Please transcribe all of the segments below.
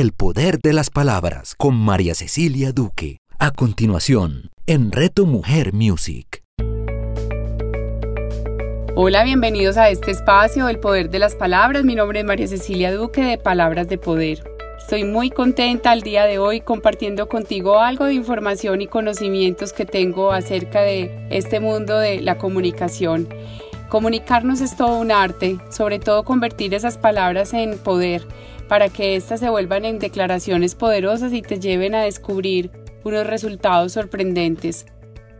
El poder de las palabras con María Cecilia Duque. A continuación, en Reto Mujer Music. Hola, bienvenidos a este espacio, El poder de las palabras. Mi nombre es María Cecilia Duque de Palabras de Poder. Estoy muy contenta el día de hoy compartiendo contigo algo de información y conocimientos que tengo acerca de este mundo de la comunicación. Comunicarnos es todo un arte, sobre todo convertir esas palabras en poder para que éstas se vuelvan en declaraciones poderosas y te lleven a descubrir unos resultados sorprendentes.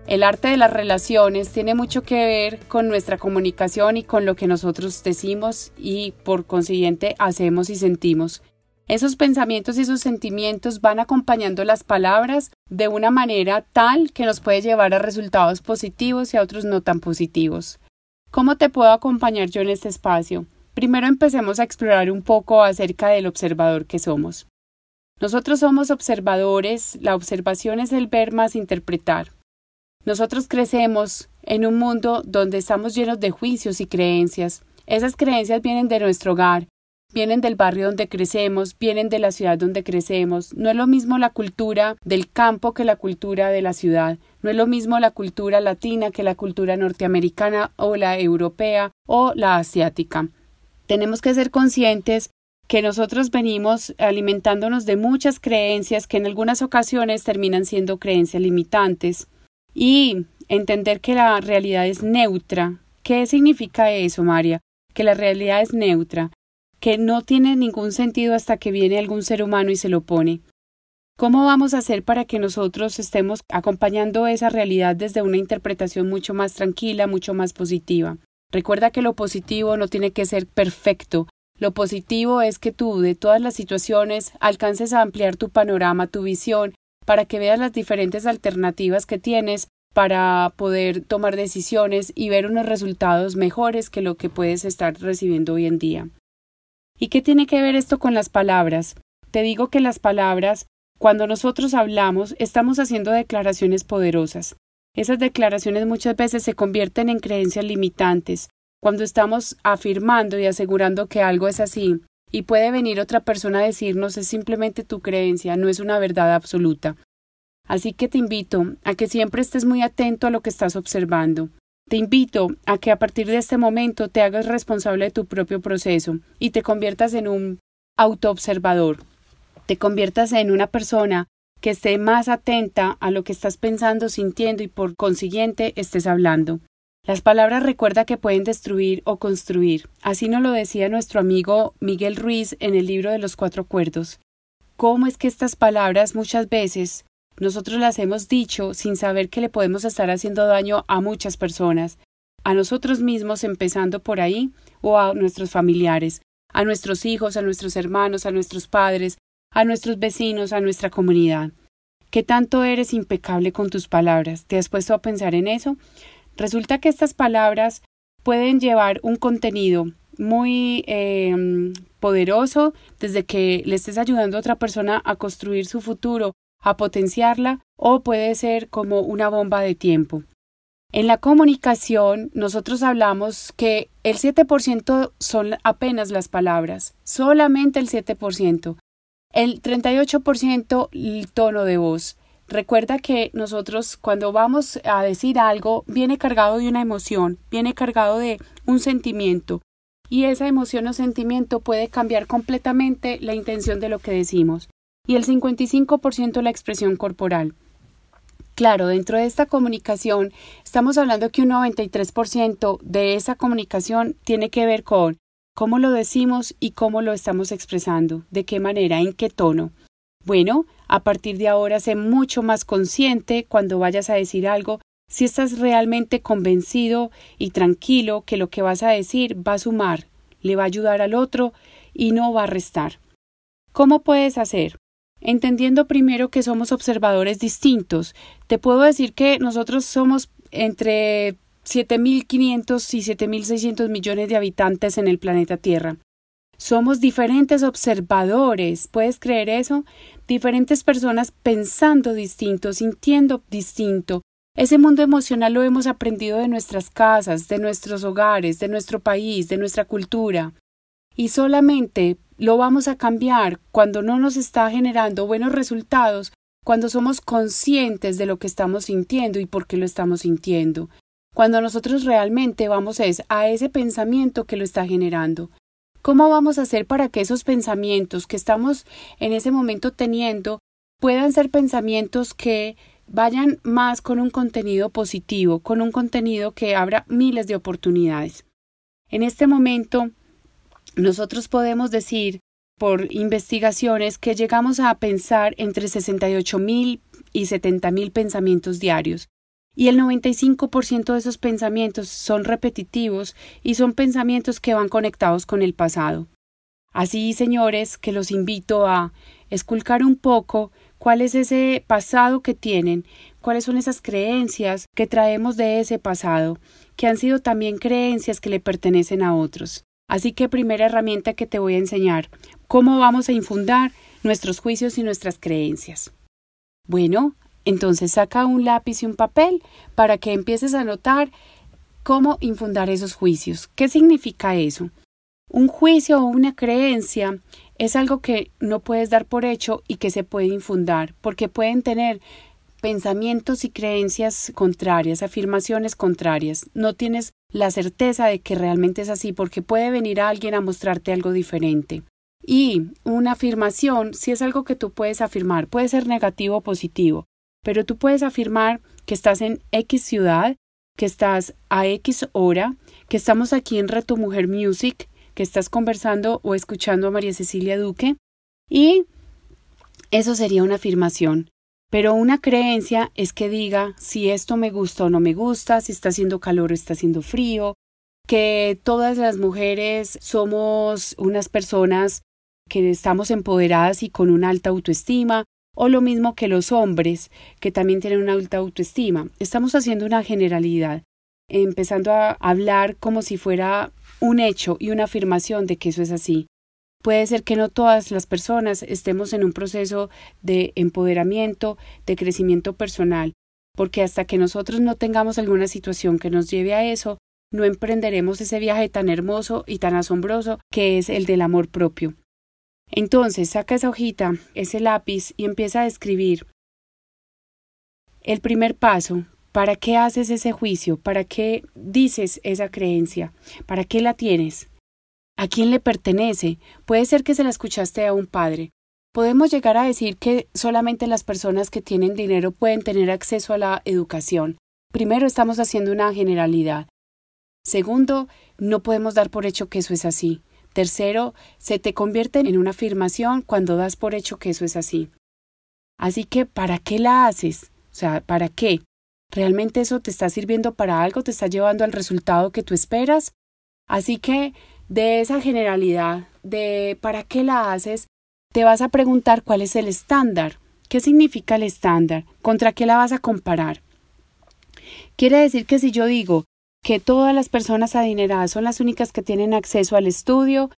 El arte de las relaciones tiene mucho que ver con nuestra comunicación y con lo que nosotros decimos y por consiguiente hacemos y sentimos. Esos pensamientos y esos sentimientos van acompañando las palabras de una manera tal que nos puede llevar a resultados positivos y a otros no tan positivos. ¿Cómo te puedo acompañar yo en este espacio? Primero empecemos a explorar un poco acerca del observador que somos. Nosotros somos observadores, la observación es el ver más interpretar. Nosotros crecemos en un mundo donde estamos llenos de juicios y creencias. Esas creencias vienen de nuestro hogar, vienen del barrio donde crecemos, vienen de la ciudad donde crecemos. No es lo mismo la cultura del campo que la cultura de la ciudad. No es lo mismo la cultura latina que la cultura norteamericana o la europea o la asiática. Tenemos que ser conscientes que nosotros venimos alimentándonos de muchas creencias que en algunas ocasiones terminan siendo creencias limitantes y entender que la realidad es neutra. ¿Qué significa eso, María? Que la realidad es neutra que no tiene ningún sentido hasta que viene algún ser humano y se lo pone. ¿Cómo vamos a hacer para que nosotros estemos acompañando esa realidad desde una interpretación mucho más tranquila, mucho más positiva? Recuerda que lo positivo no tiene que ser perfecto. Lo positivo es que tú, de todas las situaciones, alcances a ampliar tu panorama, tu visión, para que veas las diferentes alternativas que tienes para poder tomar decisiones y ver unos resultados mejores que lo que puedes estar recibiendo hoy en día. ¿Y qué tiene que ver esto con las palabras? Te digo que las palabras, cuando nosotros hablamos, estamos haciendo declaraciones poderosas. Esas declaraciones muchas veces se convierten en creencias limitantes, cuando estamos afirmando y asegurando que algo es así, y puede venir otra persona a decirnos es simplemente tu creencia, no es una verdad absoluta. Así que te invito a que siempre estés muy atento a lo que estás observando. Te invito a que a partir de este momento te hagas responsable de tu propio proceso y te conviertas en un autoobservador. Te conviertas en una persona que esté más atenta a lo que estás pensando, sintiendo y por consiguiente estés hablando. Las palabras recuerda que pueden destruir o construir. Así nos lo decía nuestro amigo Miguel Ruiz en el libro de los cuatro acuerdos. ¿Cómo es que estas palabras muchas veces nosotros las hemos dicho sin saber que le podemos estar haciendo daño a muchas personas, a nosotros mismos empezando por ahí o a nuestros familiares, a nuestros hijos, a nuestros hermanos, a nuestros padres, a nuestros vecinos, a nuestra comunidad. ¿Qué tanto eres impecable con tus palabras? ¿Te has puesto a pensar en eso? Resulta que estas palabras pueden llevar un contenido muy eh, poderoso desde que le estés ayudando a otra persona a construir su futuro a potenciarla o puede ser como una bomba de tiempo. En la comunicación nosotros hablamos que el 7% son apenas las palabras, solamente el 7%. El 38% el tono de voz. Recuerda que nosotros cuando vamos a decir algo viene cargado de una emoción, viene cargado de un sentimiento y esa emoción o sentimiento puede cambiar completamente la intención de lo que decimos y el 55% la expresión corporal. Claro, dentro de esta comunicación estamos hablando que un 93% de esa comunicación tiene que ver con cómo lo decimos y cómo lo estamos expresando, de qué manera, en qué tono. Bueno, a partir de ahora sé mucho más consciente cuando vayas a decir algo si estás realmente convencido y tranquilo que lo que vas a decir va a sumar, le va a ayudar al otro y no va a restar. ¿Cómo puedes hacer? entendiendo primero que somos observadores distintos. Te puedo decir que nosotros somos entre 7.500 y 7.600 millones de habitantes en el planeta Tierra. Somos diferentes observadores, ¿puedes creer eso? Diferentes personas pensando distinto, sintiendo distinto. Ese mundo emocional lo hemos aprendido de nuestras casas, de nuestros hogares, de nuestro país, de nuestra cultura. y solamente lo vamos a cambiar cuando no nos está generando buenos resultados, cuando somos conscientes de lo que estamos sintiendo y por qué lo estamos sintiendo. Cuando nosotros realmente vamos es a ese pensamiento que lo está generando. ¿Cómo vamos a hacer para que esos pensamientos que estamos en ese momento teniendo puedan ser pensamientos que vayan más con un contenido positivo, con un contenido que abra miles de oportunidades? En este momento nosotros podemos decir por investigaciones que llegamos a pensar entre 68 mil y 70 mil pensamientos diarios. Y el 95% de esos pensamientos son repetitivos y son pensamientos que van conectados con el pasado. Así, señores, que los invito a esculcar un poco cuál es ese pasado que tienen, cuáles son esas creencias que traemos de ese pasado, que han sido también creencias que le pertenecen a otros. Así que primera herramienta que te voy a enseñar, cómo vamos a infundar nuestros juicios y nuestras creencias. Bueno, entonces saca un lápiz y un papel para que empieces a notar cómo infundar esos juicios. ¿Qué significa eso? Un juicio o una creencia es algo que no puedes dar por hecho y que se puede infundar, porque pueden tener pensamientos y creencias contrarias, afirmaciones contrarias. No tienes la certeza de que realmente es así porque puede venir alguien a mostrarte algo diferente. Y una afirmación, si es algo que tú puedes afirmar, puede ser negativo o positivo, pero tú puedes afirmar que estás en X ciudad, que estás a X hora, que estamos aquí en Reto Mujer Music, que estás conversando o escuchando a María Cecilia Duque y eso sería una afirmación. Pero una creencia es que diga si esto me gusta o no me gusta, si está haciendo calor o está haciendo frío, que todas las mujeres somos unas personas que estamos empoderadas y con una alta autoestima, o lo mismo que los hombres, que también tienen una alta autoestima. Estamos haciendo una generalidad, empezando a hablar como si fuera un hecho y una afirmación de que eso es así. Puede ser que no todas las personas estemos en un proceso de empoderamiento, de crecimiento personal, porque hasta que nosotros no tengamos alguna situación que nos lleve a eso, no emprenderemos ese viaje tan hermoso y tan asombroso que es el del amor propio. Entonces saca esa hojita, ese lápiz y empieza a escribir. El primer paso, ¿para qué haces ese juicio? ¿Para qué dices esa creencia? ¿Para qué la tienes? ¿A quién le pertenece? Puede ser que se la escuchaste a un padre. Podemos llegar a decir que solamente las personas que tienen dinero pueden tener acceso a la educación. Primero, estamos haciendo una generalidad. Segundo, no podemos dar por hecho que eso es así. Tercero, se te convierte en una afirmación cuando das por hecho que eso es así. Así que, ¿para qué la haces? O sea, ¿para qué? ¿Realmente eso te está sirviendo para algo? ¿Te está llevando al resultado que tú esperas? Así que de esa generalidad, de para qué la haces, te vas a preguntar cuál es el estándar. ¿Qué significa el estándar? ¿Contra qué la vas a comparar? Quiere decir que si yo digo que todas las personas adineradas son las únicas que tienen acceso al estudio,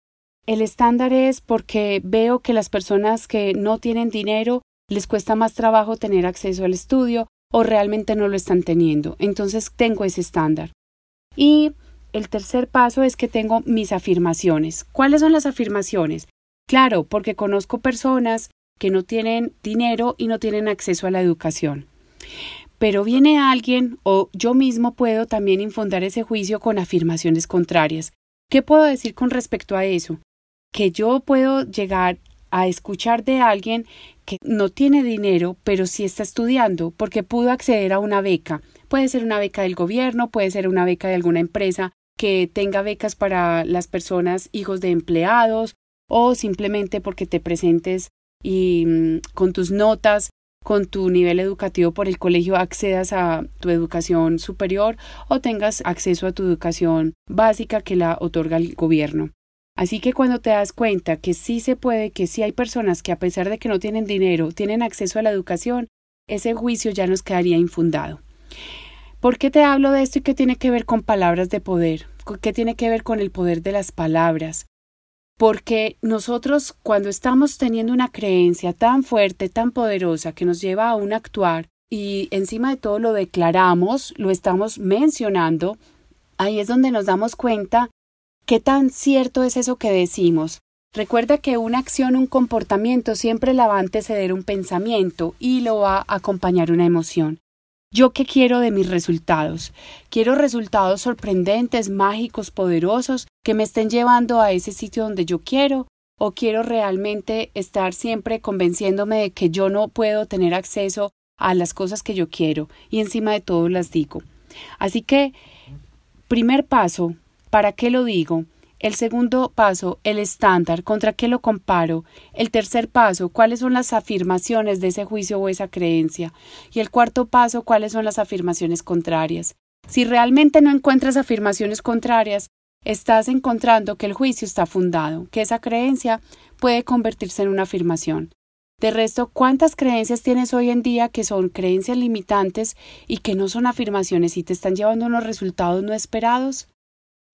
el estándar es porque veo que las personas que no tienen dinero les cuesta más trabajo tener acceso al estudio o realmente no lo están teniendo. Entonces tengo ese estándar. Y el tercer paso es que tengo mis afirmaciones. ¿Cuáles son las afirmaciones? Claro, porque conozco personas que no tienen dinero y no tienen acceso a la educación. Pero viene alguien o yo mismo puedo también infundar ese juicio con afirmaciones contrarias. ¿Qué puedo decir con respecto a eso? Que yo puedo llegar a escuchar de alguien que no tiene dinero, pero sí está estudiando, porque pudo acceder a una beca. Puede ser una beca del gobierno, puede ser una beca de alguna empresa que tenga becas para las personas hijos de empleados o simplemente porque te presentes y mm, con tus notas, con tu nivel educativo por el colegio accedas a tu educación superior o tengas acceso a tu educación básica que la otorga el gobierno. Así que cuando te das cuenta que sí se puede, que sí hay personas que a pesar de que no tienen dinero, tienen acceso a la educación, ese juicio ya nos quedaría infundado. ¿Por qué te hablo de esto y qué tiene que ver con palabras de poder? ¿Qué tiene que ver con el poder de las palabras? Porque nosotros cuando estamos teniendo una creencia tan fuerte, tan poderosa, que nos lleva a un actuar y encima de todo lo declaramos, lo estamos mencionando, ahí es donde nos damos cuenta ¿Qué tan cierto es eso que decimos? Recuerda que una acción, un comportamiento siempre la va a anteceder un pensamiento y lo va a acompañar una emoción. ¿Yo qué quiero de mis resultados? Quiero resultados sorprendentes, mágicos, poderosos, que me estén llevando a ese sitio donde yo quiero, o quiero realmente estar siempre convenciéndome de que yo no puedo tener acceso a las cosas que yo quiero y encima de todo las digo. Así que, primer paso, ¿para qué lo digo? El segundo paso, el estándar, ¿contra qué lo comparo? El tercer paso, ¿cuáles son las afirmaciones de ese juicio o esa creencia? Y el cuarto paso, ¿cuáles son las afirmaciones contrarias? Si realmente no encuentras afirmaciones contrarias, estás encontrando que el juicio está fundado, que esa creencia puede convertirse en una afirmación. De resto, ¿cuántas creencias tienes hoy en día que son creencias limitantes y que no son afirmaciones y te están llevando a unos resultados no esperados?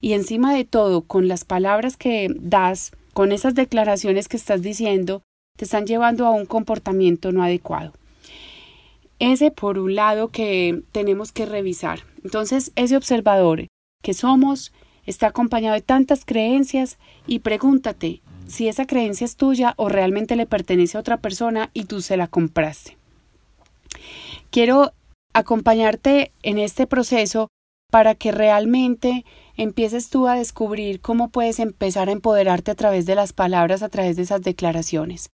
Y encima de todo, con las palabras que das, con esas declaraciones que estás diciendo, te están llevando a un comportamiento no adecuado. Ese por un lado que tenemos que revisar. Entonces, ese observador que somos está acompañado de tantas creencias y pregúntate si esa creencia es tuya o realmente le pertenece a otra persona y tú se la compraste. Quiero acompañarte en este proceso para que realmente empieces tú a descubrir cómo puedes empezar a empoderarte a través de las palabras, a través de esas declaraciones.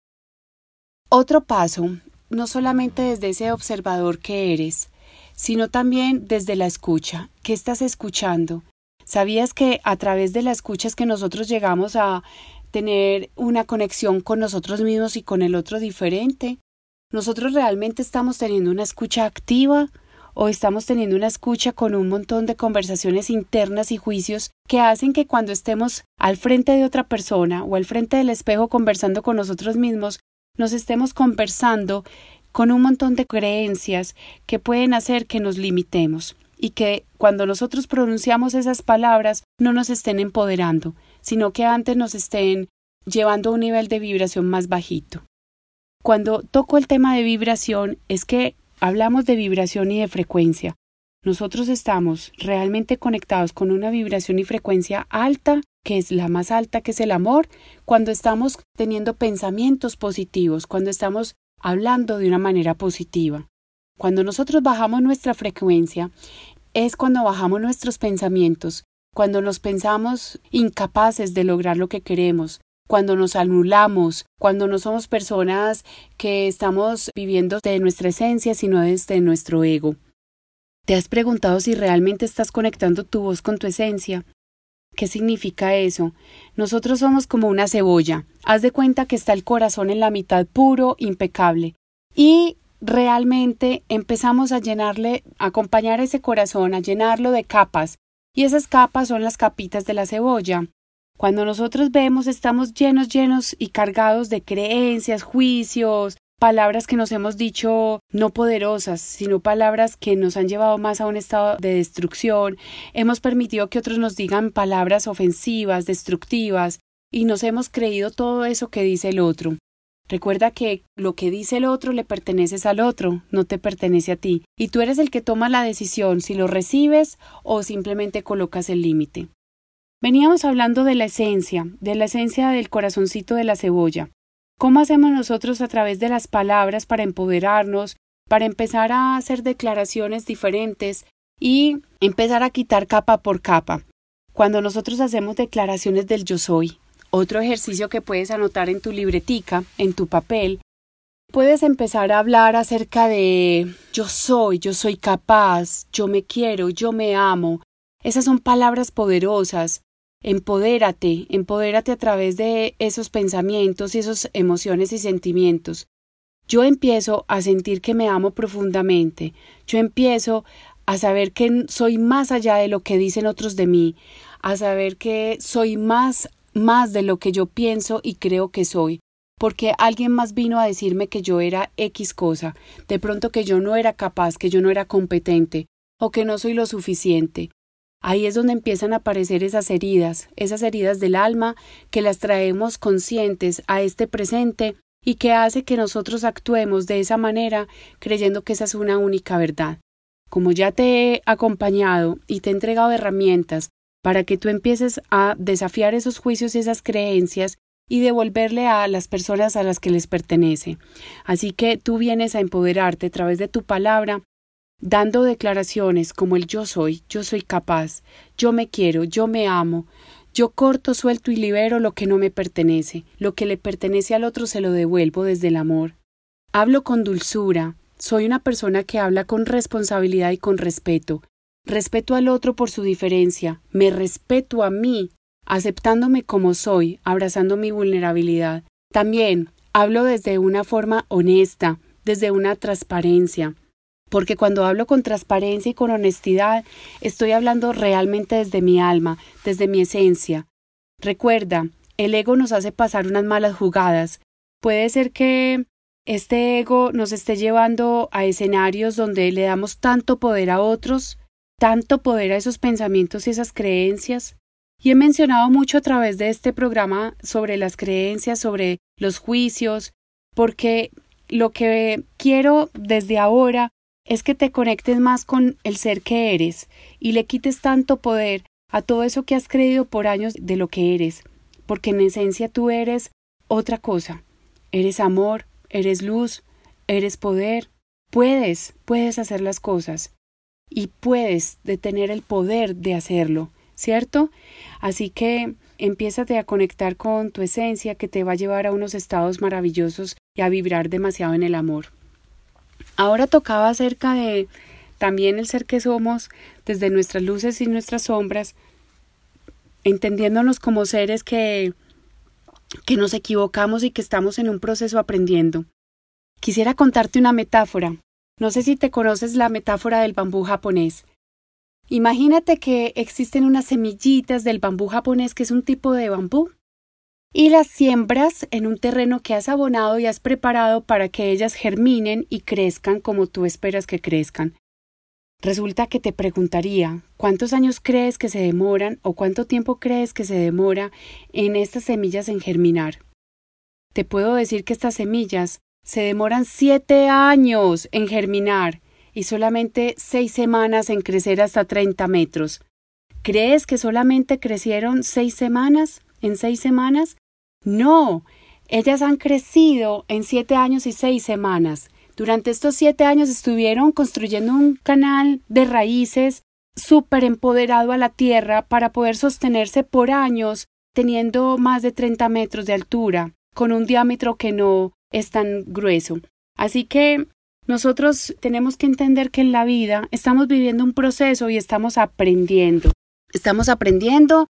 Otro paso, no solamente desde ese observador que eres, sino también desde la escucha. ¿Qué estás escuchando? ¿Sabías que a través de la escucha es que nosotros llegamos a tener una conexión con nosotros mismos y con el otro diferente? ¿Nosotros realmente estamos teniendo una escucha activa? O estamos teniendo una escucha con un montón de conversaciones internas y juicios que hacen que cuando estemos al frente de otra persona o al frente del espejo conversando con nosotros mismos, nos estemos conversando con un montón de creencias que pueden hacer que nos limitemos y que cuando nosotros pronunciamos esas palabras no nos estén empoderando, sino que antes nos estén llevando a un nivel de vibración más bajito. Cuando toco el tema de vibración es que Hablamos de vibración y de frecuencia. Nosotros estamos realmente conectados con una vibración y frecuencia alta, que es la más alta, que es el amor, cuando estamos teniendo pensamientos positivos, cuando estamos hablando de una manera positiva. Cuando nosotros bajamos nuestra frecuencia, es cuando bajamos nuestros pensamientos, cuando nos pensamos incapaces de lograr lo que queremos, cuando nos anulamos, cuando no somos personas que estamos viviendo de nuestra esencia, sino desde nuestro ego. ¿Te has preguntado si realmente estás conectando tu voz con tu esencia? ¿Qué significa eso? Nosotros somos como una cebolla. Haz de cuenta que está el corazón en la mitad puro, impecable. Y realmente empezamos a llenarle, a acompañar ese corazón, a llenarlo de capas. Y esas capas son las capitas de la cebolla. Cuando nosotros vemos estamos llenos, llenos y cargados de creencias, juicios, palabras que nos hemos dicho no poderosas, sino palabras que nos han llevado más a un estado de destrucción. Hemos permitido que otros nos digan palabras ofensivas, destructivas, y nos hemos creído todo eso que dice el otro. Recuerda que lo que dice el otro le perteneces al otro, no te pertenece a ti, y tú eres el que toma la decisión si lo recibes o simplemente colocas el límite. Veníamos hablando de la esencia, de la esencia del corazoncito de la cebolla. ¿Cómo hacemos nosotros a través de las palabras para empoderarnos, para empezar a hacer declaraciones diferentes y empezar a quitar capa por capa? Cuando nosotros hacemos declaraciones del yo soy, otro ejercicio que puedes anotar en tu libretica, en tu papel, puedes empezar a hablar acerca de yo soy, yo soy capaz, yo me quiero, yo me amo. Esas son palabras poderosas Empodérate, empodérate a través de esos pensamientos y esas emociones y sentimientos. Yo empiezo a sentir que me amo profundamente. Yo empiezo a saber que soy más allá de lo que dicen otros de mí, a saber que soy más más de lo que yo pienso y creo que soy, porque alguien más vino a decirme que yo era X cosa, de pronto que yo no era capaz, que yo no era competente, o que no soy lo suficiente. Ahí es donde empiezan a aparecer esas heridas, esas heridas del alma que las traemos conscientes a este presente y que hace que nosotros actuemos de esa manera creyendo que esa es una única verdad. Como ya te he acompañado y te he entregado herramientas para que tú empieces a desafiar esos juicios y esas creencias y devolverle a las personas a las que les pertenece. Así que tú vienes a empoderarte a través de tu palabra, dando declaraciones como el yo soy, yo soy capaz, yo me quiero, yo me amo, yo corto, suelto y libero lo que no me pertenece, lo que le pertenece al otro se lo devuelvo desde el amor. Hablo con dulzura, soy una persona que habla con responsabilidad y con respeto. Respeto al otro por su diferencia, me respeto a mí aceptándome como soy, abrazando mi vulnerabilidad. También hablo desde una forma honesta, desde una transparencia, porque cuando hablo con transparencia y con honestidad, estoy hablando realmente desde mi alma, desde mi esencia. Recuerda, el ego nos hace pasar unas malas jugadas. Puede ser que este ego nos esté llevando a escenarios donde le damos tanto poder a otros, tanto poder a esos pensamientos y esas creencias, y he mencionado mucho a través de este programa sobre las creencias, sobre los juicios, porque lo que quiero desde ahora es que te conectes más con el ser que eres y le quites tanto poder a todo eso que has creído por años de lo que eres, porque en esencia tú eres otra cosa. Eres amor, eres luz, eres poder. Puedes, puedes hacer las cosas y puedes detener el poder de hacerlo. ¿cierto? Así que empiézate a conectar con tu esencia que te va a llevar a unos estados maravillosos y a vibrar demasiado en el amor. Ahora tocaba acerca de también el ser que somos desde nuestras luces y nuestras sombras, entendiéndonos como seres que que nos equivocamos y que estamos en un proceso aprendiendo. Quisiera contarte una metáfora. No sé si te conoces la metáfora del bambú japonés. Imagínate que existen unas semillitas del bambú japonés, que es un tipo de bambú, y las siembras en un terreno que has abonado y has preparado para que ellas germinen y crezcan como tú esperas que crezcan. Resulta que te preguntaría ¿cuántos años crees que se demoran o cuánto tiempo crees que se demora en estas semillas en germinar? Te puedo decir que estas semillas se demoran siete años en germinar y solamente seis semanas en crecer hasta 30 metros. ¿Crees que solamente crecieron seis semanas? ¿En seis semanas? No, ellas han crecido en siete años y seis semanas. Durante estos siete años estuvieron construyendo un canal de raíces súper empoderado a la tierra para poder sostenerse por años, teniendo más de 30 metros de altura, con un diámetro que no es tan grueso. Así que nosotros tenemos que entender que en la vida estamos viviendo un proceso y estamos aprendiendo. Estamos aprendiendo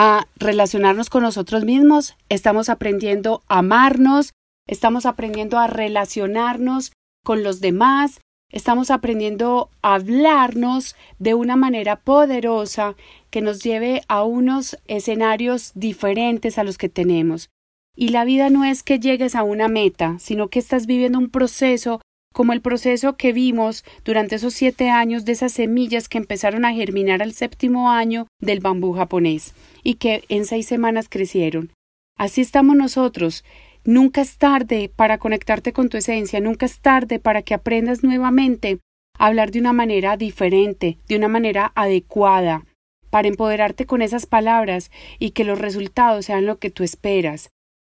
a relacionarnos con nosotros mismos, estamos aprendiendo a amarnos, estamos aprendiendo a relacionarnos con los demás, estamos aprendiendo a hablarnos de una manera poderosa que nos lleve a unos escenarios diferentes a los que tenemos. Y la vida no es que llegues a una meta, sino que estás viviendo un proceso como el proceso que vimos durante esos siete años de esas semillas que empezaron a germinar al séptimo año del bambú japonés y que en seis semanas crecieron. Así estamos nosotros. Nunca es tarde para conectarte con tu esencia, nunca es tarde para que aprendas nuevamente a hablar de una manera diferente, de una manera adecuada, para empoderarte con esas palabras y que los resultados sean lo que tú esperas.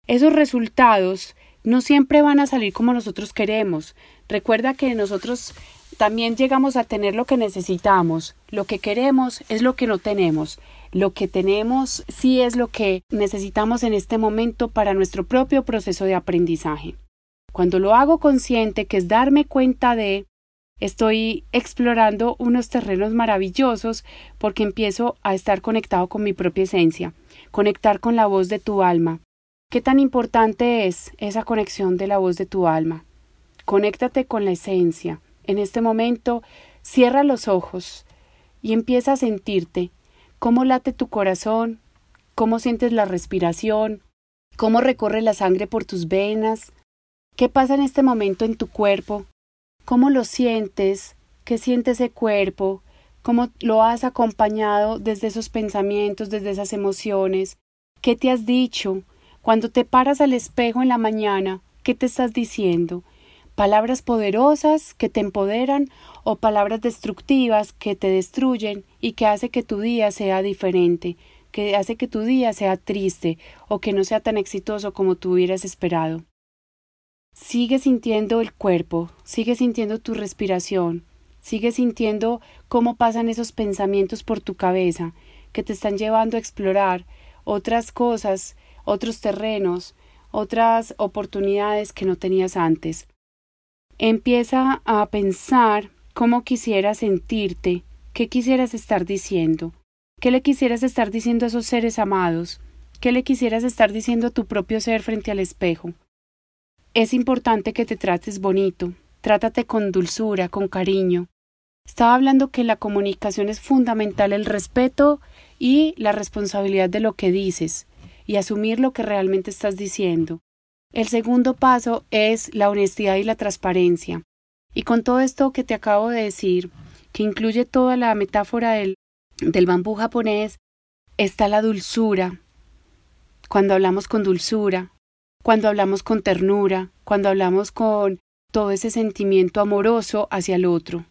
Esos resultados no siempre van a salir como nosotros queremos. Recuerda que nosotros también llegamos a tener lo que necesitamos. Lo que queremos es lo que no tenemos. Lo que tenemos sí es lo que necesitamos en este momento para nuestro propio proceso de aprendizaje. Cuando lo hago consciente, que es darme cuenta de, estoy explorando unos terrenos maravillosos porque empiezo a estar conectado con mi propia esencia, conectar con la voz de tu alma, ¿Qué tan importante es esa conexión de la voz de tu alma? Conéctate con la esencia. En este momento, cierra los ojos y empieza a sentirte cómo late tu corazón, cómo sientes la respiración, cómo recorre la sangre por tus venas, qué pasa en este momento en tu cuerpo, cómo lo sientes, qué siente ese cuerpo, cómo lo has acompañado desde esos pensamientos, desde esas emociones, qué te has dicho, cuando te paras al espejo en la mañana, ¿qué te estás diciendo? palabras poderosas que te empoderan o palabras destructivas que te destruyen y que hace que tu día sea diferente, que hace que tu día sea triste o que no sea tan exitoso como tú hubieras esperado. Sigue sintiendo el cuerpo, sigue sintiendo tu respiración, sigue sintiendo cómo pasan esos pensamientos por tu cabeza que te están llevando a explorar otras cosas, otros terrenos, otras oportunidades que no tenías antes. Empieza a pensar cómo quisieras sentirte, qué quisieras estar diciendo, qué le quisieras estar diciendo a esos seres amados, qué le quisieras estar diciendo a tu propio ser frente al espejo. Es importante que te trates bonito, trátate con dulzura, con cariño. Estaba hablando que la comunicación es fundamental el respeto y la responsabilidad de lo que dices y asumir lo que realmente estás diciendo. El segundo paso es la honestidad y la transparencia. Y con todo esto que te acabo de decir, que incluye toda la metáfora del, del bambú japonés, está la dulzura. Cuando hablamos con dulzura, cuando hablamos con ternura, cuando hablamos con todo ese sentimiento amoroso hacia el otro.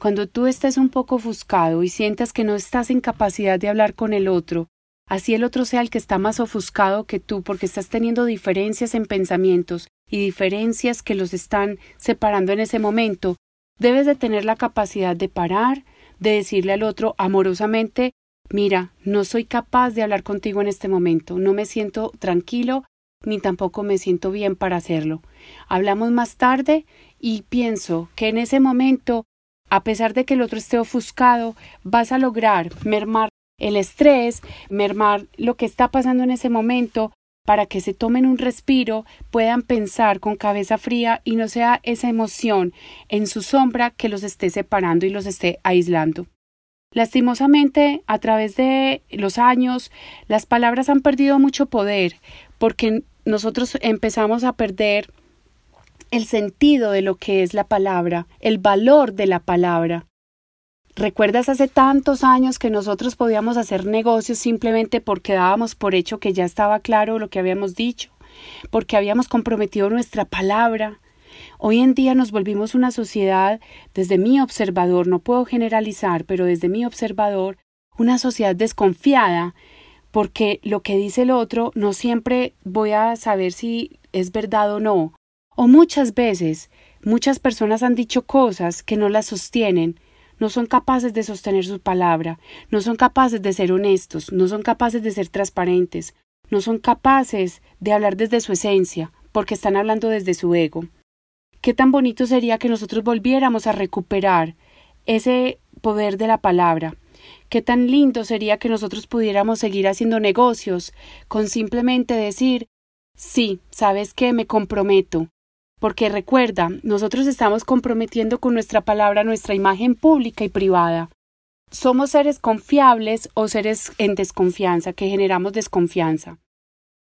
Cuando tú estés un poco ofuscado y sientas que no estás en capacidad de hablar con el otro, así el otro sea el que está más ofuscado que tú porque estás teniendo diferencias en pensamientos y diferencias que los están separando en ese momento, debes de tener la capacidad de parar, de decirle al otro amorosamente Mira, no soy capaz de hablar contigo en este momento, no me siento tranquilo ni tampoco me siento bien para hacerlo. Hablamos más tarde y pienso que en ese momento, a pesar de que el otro esté ofuscado, vas a lograr mermar el estrés, mermar lo que está pasando en ese momento para que se tomen un respiro, puedan pensar con cabeza fría y no sea esa emoción en su sombra que los esté separando y los esté aislando. Lastimosamente, a través de los años, las palabras han perdido mucho poder porque nosotros empezamos a perder el sentido de lo que es la palabra, el valor de la palabra. ¿Recuerdas hace tantos años que nosotros podíamos hacer negocios simplemente porque dábamos por hecho que ya estaba claro lo que habíamos dicho, porque habíamos comprometido nuestra palabra? Hoy en día nos volvimos una sociedad, desde mi observador, no puedo generalizar, pero desde mi observador, una sociedad desconfiada porque lo que dice el otro no siempre voy a saber si es verdad o no. O muchas veces muchas personas han dicho cosas que no las sostienen, no son capaces de sostener su palabra, no son capaces de ser honestos, no son capaces de ser transparentes, no son capaces de hablar desde su esencia, porque están hablando desde su ego. Qué tan bonito sería que nosotros volviéramos a recuperar ese poder de la palabra, Qué tan lindo sería que nosotros pudiéramos seguir haciendo negocios con simplemente decir sí, sabes que me comprometo. Porque recuerda, nosotros estamos comprometiendo con nuestra palabra nuestra imagen pública y privada. Somos seres confiables o seres en desconfianza, que generamos desconfianza.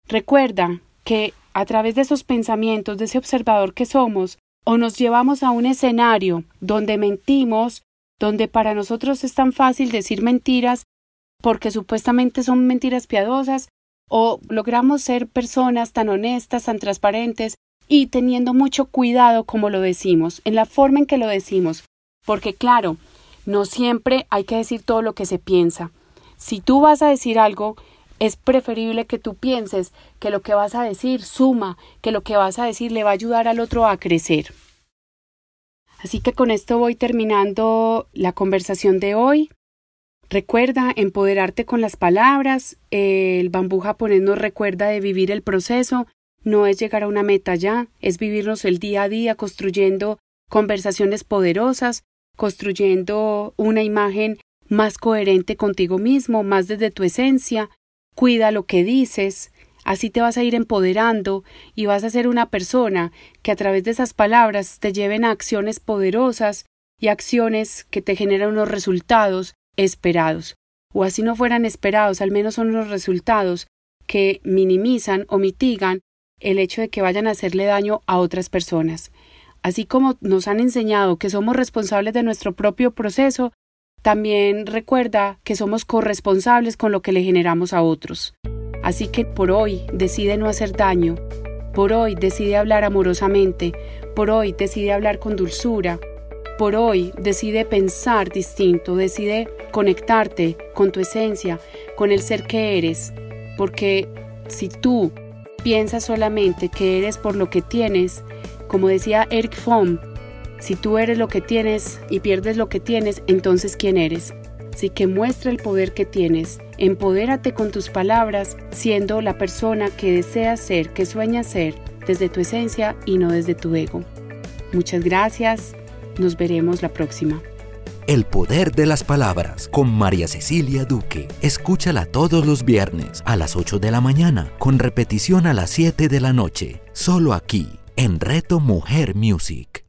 Recuerda que a través de esos pensamientos, de ese observador que somos, o nos llevamos a un escenario donde mentimos donde para nosotros es tan fácil decir mentiras porque supuestamente son mentiras piadosas, o logramos ser personas tan honestas, tan transparentes y teniendo mucho cuidado como lo decimos, en la forma en que lo decimos, porque claro, no siempre hay que decir todo lo que se piensa. Si tú vas a decir algo, es preferible que tú pienses que lo que vas a decir suma, que lo que vas a decir le va a ayudar al otro a crecer. Así que con esto voy terminando la conversación de hoy. Recuerda empoderarte con las palabras. El bambú japonés nos recuerda de vivir el proceso. No es llegar a una meta ya, es vivirnos el día a día construyendo conversaciones poderosas, construyendo una imagen más coherente contigo mismo, más desde tu esencia. Cuida lo que dices, Así te vas a ir empoderando y vas a ser una persona que a través de esas palabras te lleven a acciones poderosas y acciones que te generan unos resultados esperados. O así no fueran esperados, al menos son unos resultados que minimizan o mitigan el hecho de que vayan a hacerle daño a otras personas. Así como nos han enseñado que somos responsables de nuestro propio proceso, también recuerda que somos corresponsables con lo que le generamos a otros. Así que por hoy decide no hacer daño, Por hoy decide hablar amorosamente. Por hoy decide hablar con dulzura. Por hoy decide pensar distinto, decide conectarte con tu esencia, con el ser que eres. Porque si tú piensas solamente que eres por lo que tienes, como decía Eric Fromm, si tú eres lo que tienes y pierdes lo que tienes, entonces ¿quién eres? Así que muestra el poder que tienes, empodérate con tus palabras, siendo la persona que deseas ser, que sueñas ser, desde tu esencia y no desde tu ego. Muchas gracias, nos veremos la próxima. El poder de las palabras con María Cecilia Duque. Escúchala todos los viernes a las 8 de la mañana, con repetición a las 7 de la noche, solo aquí, en Reto Mujer Music.